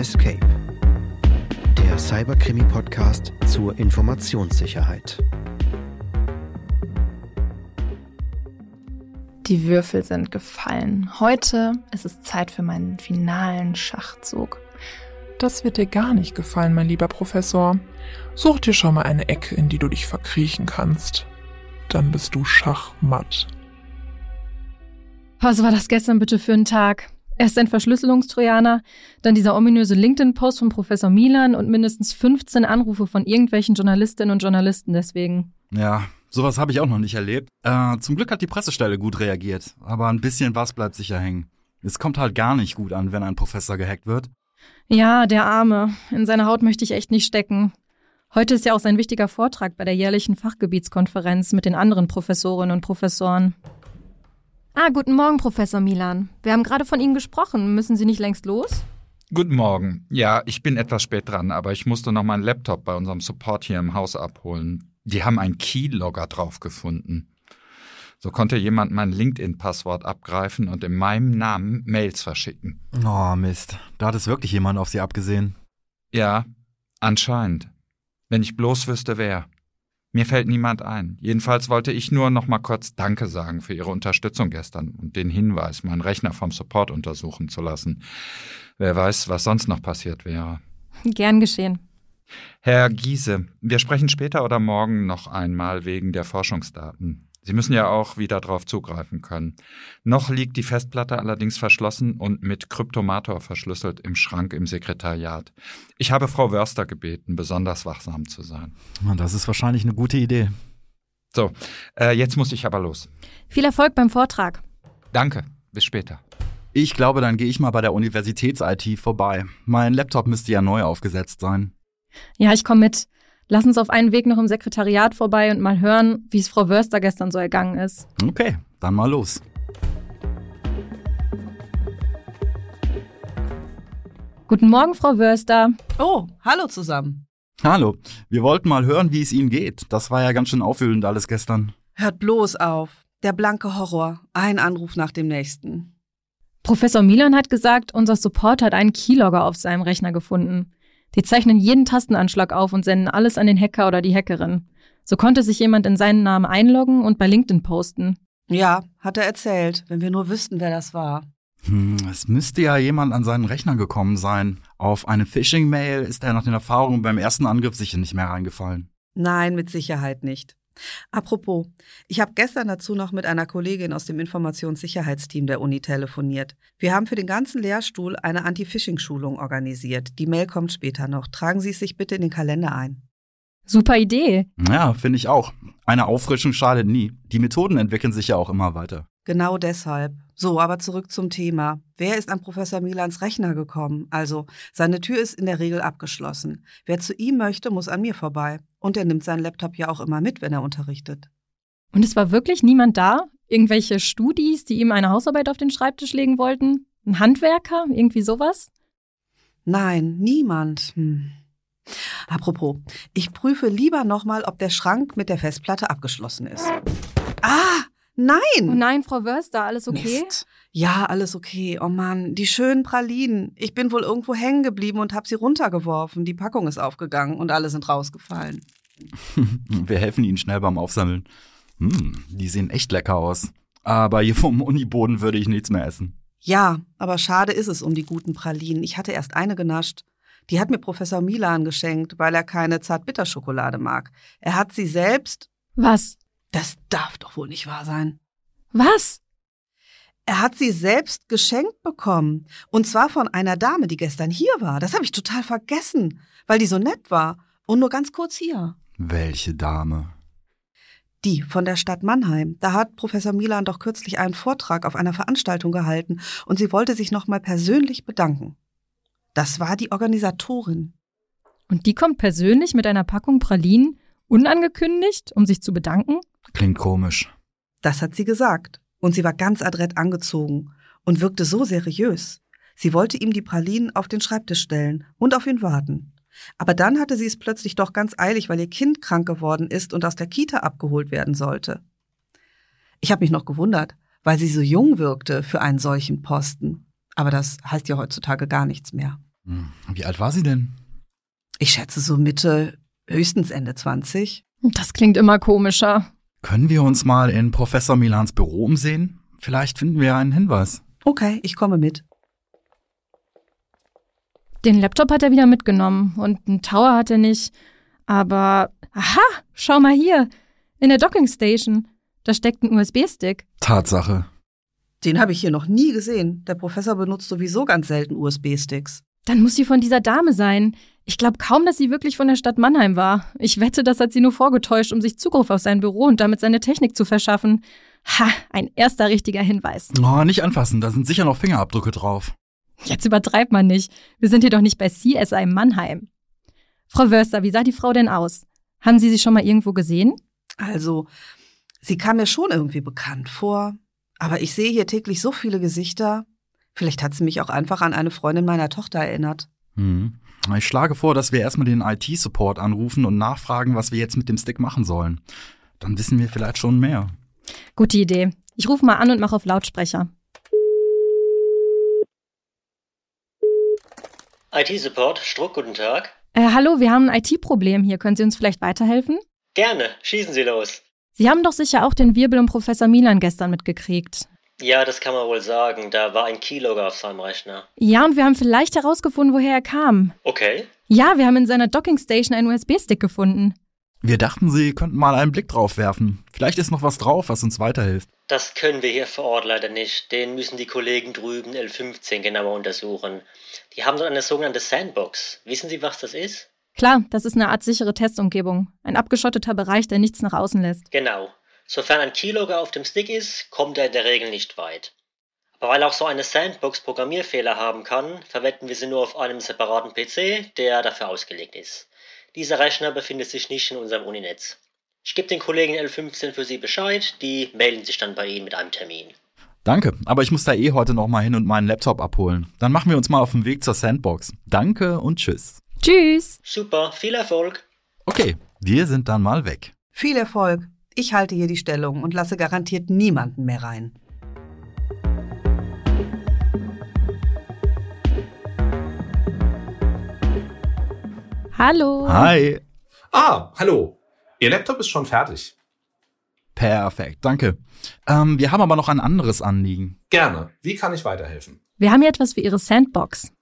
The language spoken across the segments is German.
Escape, der Cyberkrimi-Podcast zur Informationssicherheit. Die Würfel sind gefallen. Heute ist es Zeit für meinen finalen Schachzug. Das wird dir gar nicht gefallen, mein lieber Professor. Such dir schon mal eine Ecke, in die du dich verkriechen kannst. Dann bist du schachmatt. Was war das gestern bitte für ein Tag? Erst ein Verschlüsselungstrojaner, dann dieser ominöse LinkedIn-Post von Professor Milan und mindestens 15 Anrufe von irgendwelchen Journalistinnen und Journalisten deswegen. Ja, sowas habe ich auch noch nicht erlebt. Äh, zum Glück hat die Pressestelle gut reagiert, aber ein bisschen was bleibt sicher hängen. Es kommt halt gar nicht gut an, wenn ein Professor gehackt wird. Ja, der Arme. In seiner Haut möchte ich echt nicht stecken. Heute ist ja auch sein wichtiger Vortrag bei der jährlichen Fachgebietskonferenz mit den anderen Professorinnen und Professoren. Ah, guten Morgen, Professor Milan. Wir haben gerade von Ihnen gesprochen. Müssen Sie nicht längst los? Guten Morgen. Ja, ich bin etwas spät dran, aber ich musste noch meinen Laptop bei unserem Support hier im Haus abholen. Die haben einen Keylogger drauf gefunden. So konnte jemand mein LinkedIn-Passwort abgreifen und in meinem Namen Mails verschicken. Oh, Mist. Da hat es wirklich jemand auf Sie abgesehen. Ja, anscheinend. Wenn ich bloß wüsste, wer. Mir fällt niemand ein. Jedenfalls wollte ich nur noch mal kurz Danke sagen für Ihre Unterstützung gestern und den Hinweis, meinen Rechner vom Support untersuchen zu lassen. Wer weiß, was sonst noch passiert wäre. Gern geschehen. Herr Giese, wir sprechen später oder morgen noch einmal wegen der Forschungsdaten. Sie müssen ja auch wieder darauf zugreifen können. Noch liegt die Festplatte allerdings verschlossen und mit Kryptomator verschlüsselt im Schrank im Sekretariat. Ich habe Frau Wörster gebeten, besonders wachsam zu sein. Das ist wahrscheinlich eine gute Idee. So, äh, jetzt muss ich aber los. Viel Erfolg beim Vortrag. Danke, bis später. Ich glaube, dann gehe ich mal bei der Universitäts-IT vorbei. Mein Laptop müsste ja neu aufgesetzt sein. Ja, ich komme mit. Lass uns auf einen Weg noch im Sekretariat vorbei und mal hören, wie es Frau Wörster gestern so ergangen ist. Okay, dann mal los. Guten Morgen, Frau Wörster. Oh, hallo zusammen. Hallo, wir wollten mal hören, wie es Ihnen geht. Das war ja ganz schön aufwühlend alles gestern. Hört bloß auf. Der blanke Horror. Ein Anruf nach dem nächsten. Professor Milan hat gesagt, unser Support hat einen Keylogger auf seinem Rechner gefunden. Die zeichnen jeden Tastenanschlag auf und senden alles an den Hacker oder die Hackerin. So konnte sich jemand in seinen Namen einloggen und bei LinkedIn posten. Ja, hat er erzählt, wenn wir nur wüssten, wer das war. Hm, es müsste ja jemand an seinen Rechner gekommen sein. Auf eine Phishing-Mail ist er nach den Erfahrungen beim ersten Angriff sicher nicht mehr reingefallen. Nein, mit Sicherheit nicht. Apropos, ich habe gestern dazu noch mit einer Kollegin aus dem Informationssicherheitsteam der Uni telefoniert. Wir haben für den ganzen Lehrstuhl eine Anti-Phishing-Schulung organisiert. Die Mail kommt später noch. Tragen Sie es sich bitte in den Kalender ein. Super Idee. Ja, finde ich auch. Eine Auffrischung schadet nie. Die Methoden entwickeln sich ja auch immer weiter. Genau deshalb. So, aber zurück zum Thema. Wer ist an Professor Milans Rechner gekommen? Also, seine Tür ist in der Regel abgeschlossen. Wer zu ihm möchte, muss an mir vorbei. Und er nimmt seinen Laptop ja auch immer mit, wenn er unterrichtet. Und es war wirklich niemand da? Irgendwelche Studis, die ihm eine Hausarbeit auf den Schreibtisch legen wollten? Ein Handwerker? Irgendwie sowas? Nein, niemand. Hm. Apropos, ich prüfe lieber nochmal, ob der Schrank mit der Festplatte abgeschlossen ist. Ah, nein! Oh nein, Frau Wörster, alles okay? Mist. Ja, alles okay. Oh Mann, die schönen Pralinen. Ich bin wohl irgendwo hängen geblieben und habe sie runtergeworfen. Die Packung ist aufgegangen und alle sind rausgefallen. Wir helfen Ihnen schnell beim Aufsammeln. Hm, die sehen echt lecker aus. Aber hier vom Uniboden würde ich nichts mehr essen. Ja, aber schade ist es um die guten Pralinen. Ich hatte erst eine genascht. Die hat mir Professor Milan geschenkt, weil er keine Zartbitterschokolade mag. Er hat sie selbst. Was? Das darf doch wohl nicht wahr sein. Was? Er hat sie selbst geschenkt bekommen. Und zwar von einer Dame, die gestern hier war. Das habe ich total vergessen, weil die so nett war. Und nur ganz kurz hier. Welche Dame? Die von der Stadt Mannheim. Da hat Professor Milan doch kürzlich einen Vortrag auf einer Veranstaltung gehalten und sie wollte sich nochmal persönlich bedanken. Das war die Organisatorin. Und die kommt persönlich mit einer Packung Pralinen unangekündigt, um sich zu bedanken? Klingt komisch. Das hat sie gesagt. Und sie war ganz adrett angezogen und wirkte so seriös. Sie wollte ihm die Pralinen auf den Schreibtisch stellen und auf ihn warten. Aber dann hatte sie es plötzlich doch ganz eilig, weil ihr Kind krank geworden ist und aus der Kita abgeholt werden sollte. Ich habe mich noch gewundert, weil sie so jung wirkte für einen solchen Posten. Aber das heißt ja heutzutage gar nichts mehr. Hm, Wie alt war sie denn? Ich schätze so Mitte, höchstens Ende 20. Das klingt immer komischer. Können wir uns mal in Professor Milans Büro umsehen? Vielleicht finden wir einen Hinweis. Okay, ich komme mit. Den Laptop hat er wieder mitgenommen und einen Tower hat er nicht. Aber, aha, schau mal hier. In der Docking Station. Da steckt ein USB-Stick. Tatsache. Den habe ich hier noch nie gesehen. Der Professor benutzt sowieso ganz selten USB-Sticks. Dann muss sie von dieser Dame sein. Ich glaube kaum, dass sie wirklich von der Stadt Mannheim war. Ich wette, das hat sie nur vorgetäuscht, um sich Zugriff auf sein Büro und damit seine Technik zu verschaffen. Ha, ein erster richtiger Hinweis. Oh, nicht anfassen, da sind sicher noch Fingerabdrücke drauf. Jetzt übertreibt man nicht. Wir sind hier doch nicht bei CSI Mannheim. Frau Wörster, wie sah die Frau denn aus? Haben Sie sie schon mal irgendwo gesehen? Also, sie kam mir schon irgendwie bekannt vor. Aber ich sehe hier täglich so viele Gesichter. Vielleicht hat sie mich auch einfach an eine Freundin meiner Tochter erinnert. Hm. Ich schlage vor, dass wir erstmal den IT-Support anrufen und nachfragen, was wir jetzt mit dem Stick machen sollen. Dann wissen wir vielleicht schon mehr. Gute Idee. Ich rufe mal an und mache auf Lautsprecher. IT-Support, Struck, guten Tag. Äh, hallo, wir haben ein IT-Problem hier. Können Sie uns vielleicht weiterhelfen? Gerne, schießen Sie los. Sie haben doch sicher auch den Wirbel um Professor Milan gestern mitgekriegt. Ja, das kann man wohl sagen. Da war ein Keylogger auf seinem Rechner. Ja, und wir haben vielleicht herausgefunden, woher er kam. Okay. Ja, wir haben in seiner Dockingstation einen USB-Stick gefunden. Wir dachten, Sie könnten mal einen Blick drauf werfen. Vielleicht ist noch was drauf, was uns weiterhilft. Das können wir hier vor Ort leider nicht. Den müssen die Kollegen drüben L15 genauer untersuchen. Die haben dort eine sogenannte Sandbox. Wissen Sie, was das ist? Klar, das ist eine Art sichere Testumgebung. Ein abgeschotteter Bereich, der nichts nach außen lässt. Genau. Sofern ein Keylogger auf dem Stick ist, kommt er in der Regel nicht weit. Aber weil auch so eine Sandbox Programmierfehler haben kann, verwenden wir sie nur auf einem separaten PC, der dafür ausgelegt ist. Dieser Rechner befindet sich nicht in unserem Uninetz. Ich gebe den Kollegen L15 für Sie Bescheid, die melden sich dann bei Ihnen mit einem Termin. Danke, aber ich muss da eh heute noch mal hin und meinen Laptop abholen. Dann machen wir uns mal auf den Weg zur Sandbox. Danke und tschüss. Tschüss. Super, viel Erfolg. Okay, wir sind dann mal weg. Viel Erfolg. Ich halte hier die Stellung und lasse garantiert niemanden mehr rein. Hallo. Hi. Ah, hallo. Ihr Laptop ist schon fertig. Perfekt, danke. Ähm, wir haben aber noch ein anderes Anliegen. Gerne. Wie kann ich weiterhelfen? Wir haben hier etwas für Ihre Sandbox.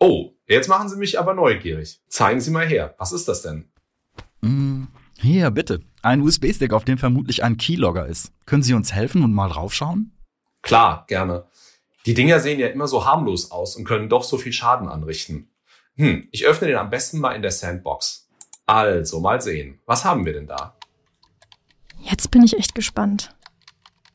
Oh, jetzt machen Sie mich aber neugierig. Zeigen Sie mal her. Was ist das denn? Mm, Hier, bitte. Ein USB-Stick, auf dem vermutlich ein Keylogger ist. Können Sie uns helfen und mal raufschauen? Klar, gerne. Die Dinger sehen ja immer so harmlos aus und können doch so viel Schaden anrichten. Hm, ich öffne den am besten mal in der Sandbox. Also, mal sehen. Was haben wir denn da? Jetzt bin ich echt gespannt.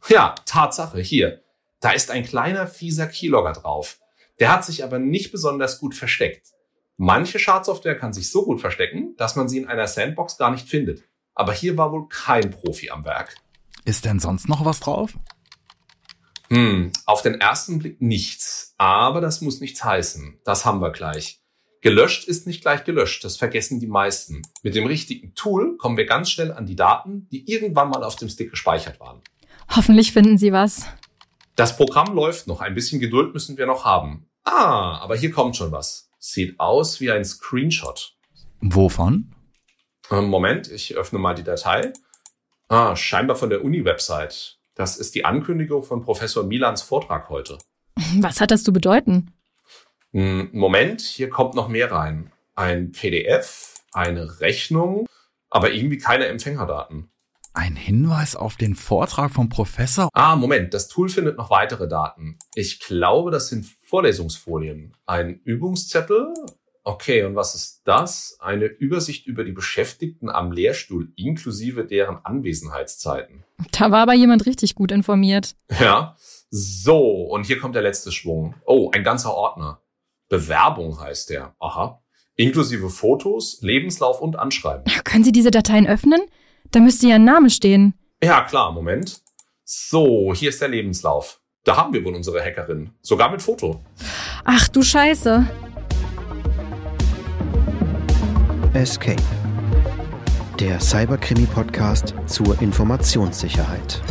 Ja, Tatsache, hier. Da ist ein kleiner, fieser Keylogger drauf. Der hat sich aber nicht besonders gut versteckt. Manche Schadsoftware kann sich so gut verstecken, dass man sie in einer Sandbox gar nicht findet. Aber hier war wohl kein Profi am Werk. Ist denn sonst noch was drauf? Hm, auf den ersten Blick nichts. Aber das muss nichts heißen. Das haben wir gleich. Gelöscht ist nicht gleich gelöscht. Das vergessen die meisten. Mit dem richtigen Tool kommen wir ganz schnell an die Daten, die irgendwann mal auf dem Stick gespeichert waren. Hoffentlich finden Sie was. Das Programm läuft noch. Ein bisschen Geduld müssen wir noch haben. Ah, aber hier kommt schon was. Sieht aus wie ein Screenshot. Wovon? Ähm, Moment, ich öffne mal die Datei. Ah, scheinbar von der Uni-Website. Das ist die Ankündigung von Professor Milans Vortrag heute. Was hat das zu bedeuten? Hm, Moment, hier kommt noch mehr rein. Ein PDF, eine Rechnung, aber irgendwie keine Empfängerdaten. Ein Hinweis auf den Vortrag vom Professor? Ah, Moment, das Tool findet noch weitere Daten. Ich glaube, das sind Vorlesungsfolien. Ein Übungszettel. Okay, und was ist das? Eine Übersicht über die Beschäftigten am Lehrstuhl inklusive deren Anwesenheitszeiten. Da war aber jemand richtig gut informiert. Ja. So, und hier kommt der letzte Schwung. Oh, ein ganzer Ordner. Bewerbung heißt der. Aha. Inklusive Fotos, Lebenslauf und Anschreiben. Können Sie diese Dateien öffnen? Da müsste ja ein Name stehen. Ja, klar, Moment. So, hier ist der Lebenslauf. Da haben wir wohl unsere Hackerin. Sogar mit Foto. Ach du Scheiße. Escape. Der Cyberkrimi-Podcast zur Informationssicherheit.